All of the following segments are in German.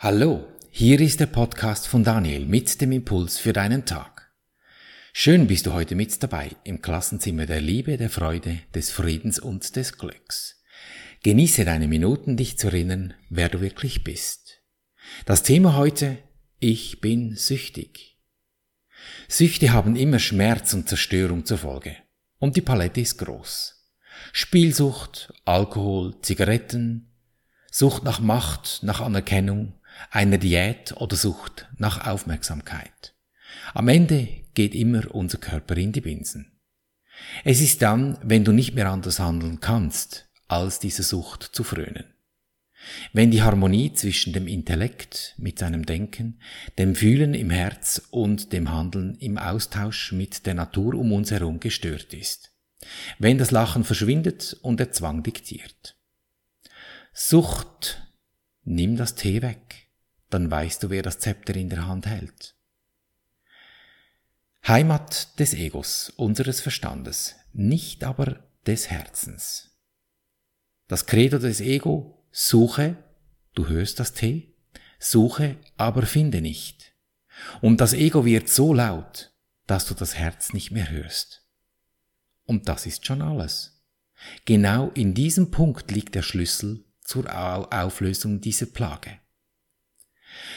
Hallo, hier ist der Podcast von Daniel mit dem Impuls für deinen Tag. Schön bist du heute mit dabei im Klassenzimmer der Liebe, der Freude, des Friedens und des Glücks. Genieße deine Minuten, dich zu erinnern, wer du wirklich bist. Das Thema heute, ich bin süchtig. Süchte haben immer Schmerz und Zerstörung zur Folge. Und die Palette ist groß. Spielsucht, Alkohol, Zigaretten, Sucht nach Macht, nach Anerkennung, einer Diät oder Sucht nach Aufmerksamkeit. Am Ende geht immer unser Körper in die Binsen. Es ist dann, wenn du nicht mehr anders handeln kannst, als diese Sucht zu frönen. Wenn die Harmonie zwischen dem Intellekt mit seinem Denken, dem Fühlen im Herz und dem Handeln im Austausch mit der Natur um uns herum gestört ist. Wenn das Lachen verschwindet und der Zwang diktiert. Sucht, nimm das Tee weg dann weißt du, wer das Zepter in der Hand hält. Heimat des Egos, unseres Verstandes, nicht aber des Herzens. Das Credo des Ego, suche, du hörst das T, suche, aber finde nicht. Und das Ego wird so laut, dass du das Herz nicht mehr hörst. Und das ist schon alles. Genau in diesem Punkt liegt der Schlüssel zur Auflösung dieser Plage.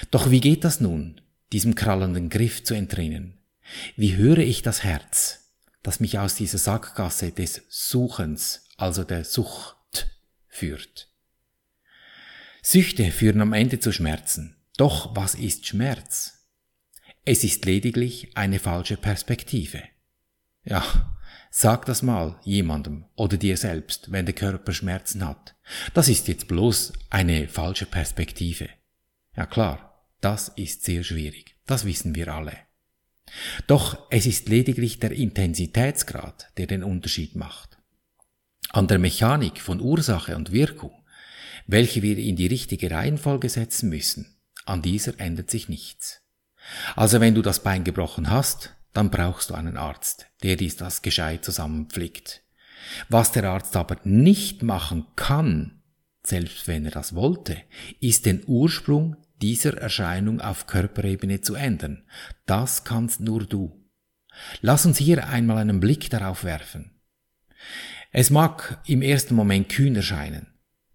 Doch wie geht das nun, diesem krallenden Griff zu entrinnen? Wie höre ich das Herz, das mich aus dieser Sackgasse des Suchens, also der Sucht, führt? Süchte führen am Ende zu Schmerzen. Doch was ist Schmerz? Es ist lediglich eine falsche Perspektive. Ja, sag das mal jemandem oder dir selbst, wenn der Körper Schmerzen hat. Das ist jetzt bloß eine falsche Perspektive. Ja klar, das ist sehr schwierig, das wissen wir alle. Doch es ist lediglich der Intensitätsgrad, der den Unterschied macht. An der Mechanik von Ursache und Wirkung, welche wir in die richtige Reihenfolge setzen müssen, an dieser ändert sich nichts. Also wenn du das Bein gebrochen hast, dann brauchst du einen Arzt, der dies das gescheit zusammenpflegt. Was der Arzt aber nicht machen kann, selbst wenn er das wollte, ist den Ursprung dieser Erscheinung auf Körperebene zu ändern. Das kannst nur du. Lass uns hier einmal einen Blick darauf werfen. Es mag im ersten Moment kühn erscheinen,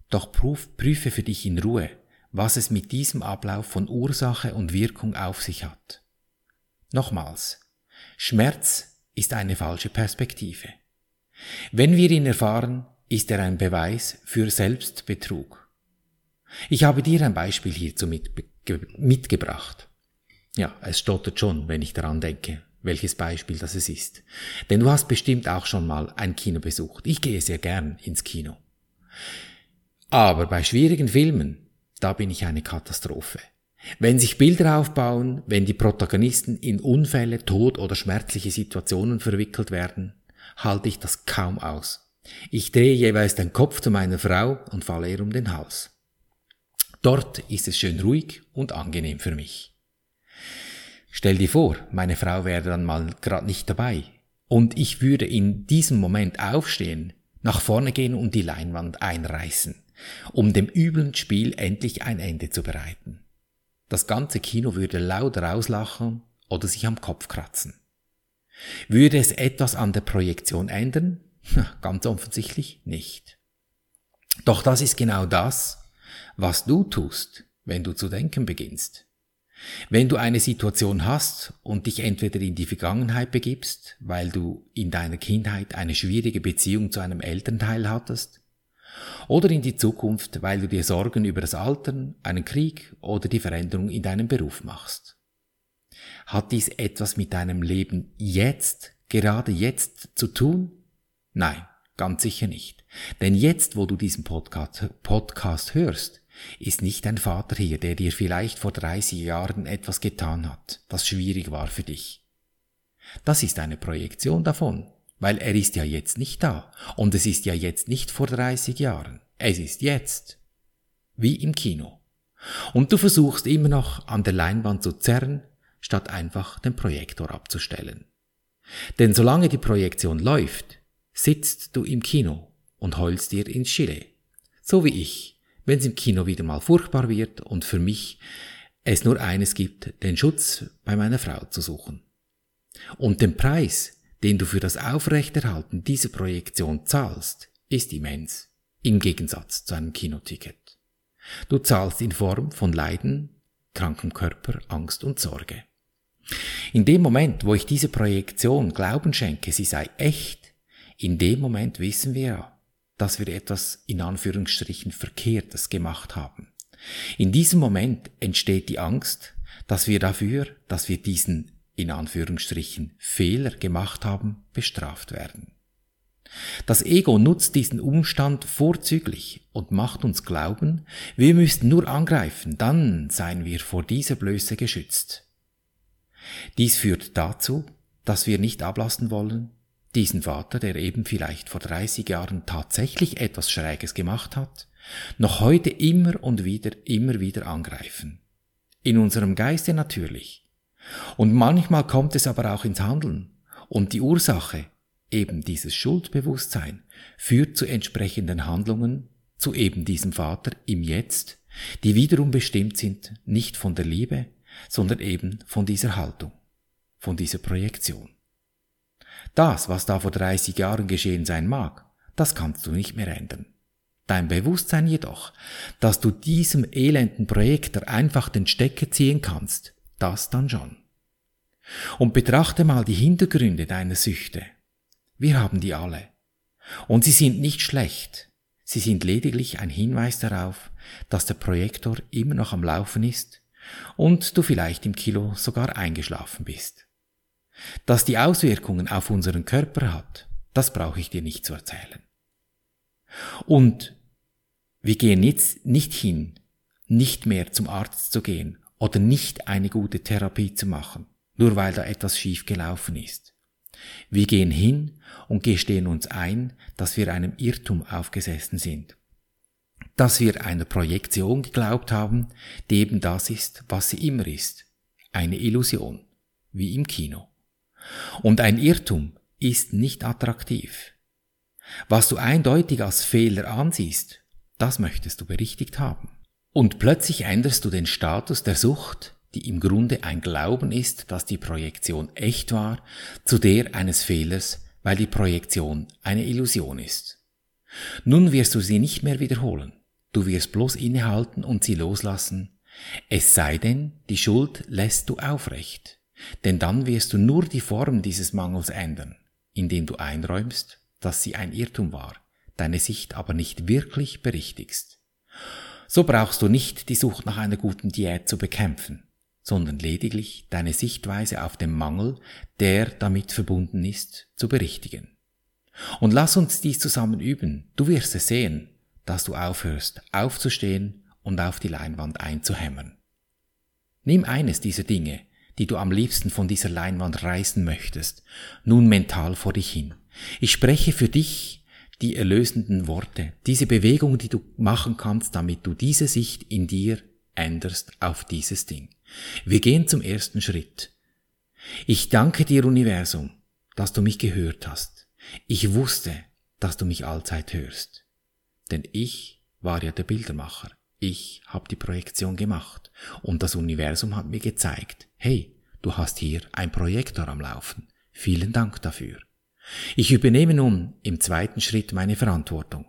doch prüfe für dich in Ruhe, was es mit diesem Ablauf von Ursache und Wirkung auf sich hat. Nochmals, Schmerz ist eine falsche Perspektive. Wenn wir ihn erfahren, ist er ein Beweis für Selbstbetrug. Ich habe dir ein Beispiel hierzu mitgebracht. Ja, es stottert schon, wenn ich daran denke, welches Beispiel das es ist. Denn du hast bestimmt auch schon mal ein Kino besucht. Ich gehe sehr gern ins Kino. Aber bei schwierigen Filmen, da bin ich eine Katastrophe. Wenn sich Bilder aufbauen, wenn die Protagonisten in Unfälle, Tod oder schmerzliche Situationen verwickelt werden, halte ich das kaum aus. Ich drehe jeweils den Kopf zu meiner Frau und falle ihr um den Hals. Dort ist es schön ruhig und angenehm für mich. Stell dir vor, meine Frau wäre dann mal gerade nicht dabei und ich würde in diesem Moment aufstehen, nach vorne gehen und die Leinwand einreißen, um dem üblen Spiel endlich ein Ende zu bereiten. Das ganze Kino würde laut rauslachen oder sich am Kopf kratzen. Würde es etwas an der Projektion ändern, Ganz offensichtlich nicht. Doch das ist genau das, was du tust, wenn du zu denken beginnst. Wenn du eine Situation hast und dich entweder in die Vergangenheit begibst, weil du in deiner Kindheit eine schwierige Beziehung zu einem Elternteil hattest, oder in die Zukunft, weil du dir Sorgen über das Altern, einen Krieg oder die Veränderung in deinem Beruf machst. Hat dies etwas mit deinem Leben jetzt, gerade jetzt zu tun? Nein, ganz sicher nicht. Denn jetzt, wo du diesen Podcast, Podcast hörst, ist nicht dein Vater hier, der dir vielleicht vor 30 Jahren etwas getan hat, das schwierig war für dich. Das ist eine Projektion davon, weil er ist ja jetzt nicht da. Und es ist ja jetzt nicht vor 30 Jahren. Es ist jetzt. Wie im Kino. Und du versuchst immer noch an der Leinwand zu zerren, statt einfach den Projektor abzustellen. Denn solange die Projektion läuft, sitzt du im Kino und heulst dir ins Chile. So wie ich, wenn es im Kino wieder mal furchtbar wird und für mich es nur eines gibt, den Schutz bei meiner Frau zu suchen. Und den Preis, den du für das Aufrechterhalten dieser Projektion zahlst, ist immens, im Gegensatz zu einem Kinoticket. Du zahlst in Form von Leiden, krankem Körper, Angst und Sorge. In dem Moment, wo ich diese Projektion Glauben schenke, sie sei echt, in dem Moment wissen wir ja, dass wir etwas in Anführungsstrichen Verkehrtes gemacht haben. In diesem Moment entsteht die Angst, dass wir dafür, dass wir diesen in Anführungsstrichen Fehler gemacht haben, bestraft werden. Das Ego nutzt diesen Umstand vorzüglich und macht uns glauben, wir müssten nur angreifen, dann seien wir vor dieser Blöße geschützt. Dies führt dazu, dass wir nicht ablassen wollen, diesen Vater, der eben vielleicht vor 30 Jahren tatsächlich etwas Schräges gemacht hat, noch heute immer und wieder, immer wieder angreifen. In unserem Geiste natürlich. Und manchmal kommt es aber auch ins Handeln. Und die Ursache, eben dieses Schuldbewusstsein, führt zu entsprechenden Handlungen, zu eben diesem Vater im Jetzt, die wiederum bestimmt sind nicht von der Liebe, sondern eben von dieser Haltung, von dieser Projektion. Das, was da vor 30 Jahren geschehen sein mag, das kannst du nicht mehr ändern. Dein Bewusstsein jedoch, dass du diesem elenden Projektor einfach den Stecker ziehen kannst, das dann schon. Und betrachte mal die Hintergründe deiner Süchte. Wir haben die alle. Und sie sind nicht schlecht. Sie sind lediglich ein Hinweis darauf, dass der Projektor immer noch am Laufen ist und du vielleicht im Kilo sogar eingeschlafen bist. Dass die Auswirkungen auf unseren Körper hat, das brauche ich dir nicht zu erzählen. Und wir gehen jetzt nicht hin, nicht mehr zum Arzt zu gehen oder nicht eine gute Therapie zu machen, nur weil da etwas schief gelaufen ist. Wir gehen hin und gestehen uns ein, dass wir einem Irrtum aufgesessen sind. Dass wir einer Projektion geglaubt haben, die eben das ist, was sie immer ist. Eine Illusion. Wie im Kino. Und ein Irrtum ist nicht attraktiv. Was du eindeutig als Fehler ansiehst, das möchtest du berichtigt haben. Und plötzlich änderst du den Status der Sucht, die im Grunde ein Glauben ist, dass die Projektion echt war, zu der eines Fehlers, weil die Projektion eine Illusion ist. Nun wirst du sie nicht mehr wiederholen. Du wirst bloß innehalten und sie loslassen. Es sei denn, die Schuld lässt du aufrecht. Denn dann wirst du nur die Form dieses Mangels ändern, indem du einräumst, dass sie ein Irrtum war, deine Sicht aber nicht wirklich berichtigst. So brauchst du nicht die Sucht nach einer guten Diät zu bekämpfen, sondern lediglich deine Sichtweise auf den Mangel, der damit verbunden ist, zu berichtigen. Und lass uns dies zusammen üben. Du wirst es sehen, dass du aufhörst, aufzustehen und auf die Leinwand einzuhämmern. Nimm eines dieser Dinge, die du am liebsten von dieser Leinwand reißen möchtest, nun mental vor dich hin. Ich spreche für dich die erlösenden Worte, diese Bewegung, die du machen kannst, damit du diese Sicht in dir änderst auf dieses Ding. Wir gehen zum ersten Schritt. Ich danke dir, Universum, dass du mich gehört hast. Ich wusste, dass du mich allzeit hörst. Denn ich war ja der Bildermacher. Ich habe die Projektion gemacht und das Universum hat mir gezeigt, hey, du hast hier ein Projektor am Laufen. Vielen Dank dafür. Ich übernehme nun im zweiten Schritt meine Verantwortung.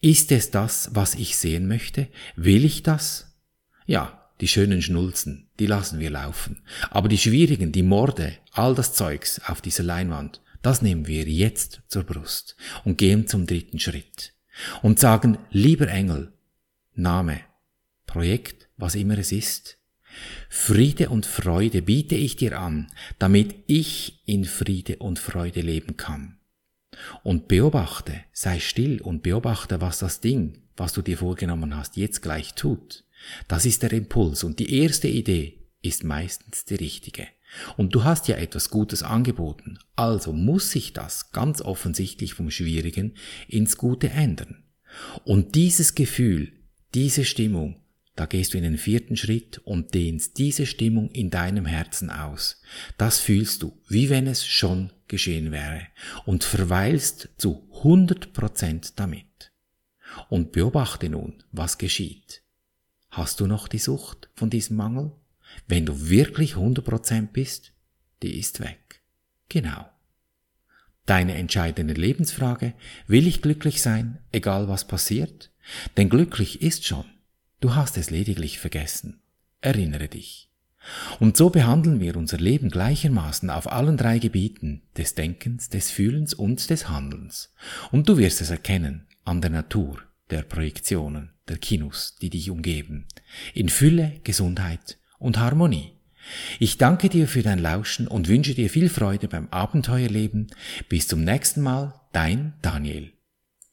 Ist es das, was ich sehen möchte? Will ich das? Ja, die schönen Schnulzen, die lassen wir laufen. Aber die schwierigen, die Morde, all das Zeugs auf dieser Leinwand, das nehmen wir jetzt zur Brust und gehen zum dritten Schritt und sagen, lieber Engel, Name, Projekt, was immer es ist, Friede und Freude biete ich dir an, damit ich in Friede und Freude leben kann. Und beobachte, sei still und beobachte, was das Ding, was du dir vorgenommen hast, jetzt gleich tut. Das ist der Impuls und die erste Idee ist meistens die richtige. Und du hast ja etwas Gutes angeboten, also muss sich das ganz offensichtlich vom Schwierigen ins Gute ändern. Und dieses Gefühl, diese Stimmung, da gehst du in den vierten Schritt und dehnst diese Stimmung in deinem Herzen aus. Das fühlst du, wie wenn es schon geschehen wäre und verweilst zu 100 Prozent damit. und beobachte nun, was geschieht. Hast du noch die Sucht von diesem Mangel? Wenn du wirklich 100% bist, die ist weg. Genau. Deine entscheidende Lebensfrage, will ich glücklich sein, egal was passiert? Denn glücklich ist schon. Du hast es lediglich vergessen. Erinnere dich. Und so behandeln wir unser Leben gleichermaßen auf allen drei Gebieten des Denkens, des Fühlens und des Handelns. Und du wirst es erkennen an der Natur der Projektionen, der Kinos, die dich umgeben, in Fülle, Gesundheit und Harmonie. Ich danke dir für dein Lauschen und wünsche dir viel Freude beim Abenteuerleben. Bis zum nächsten Mal, dein Daniel.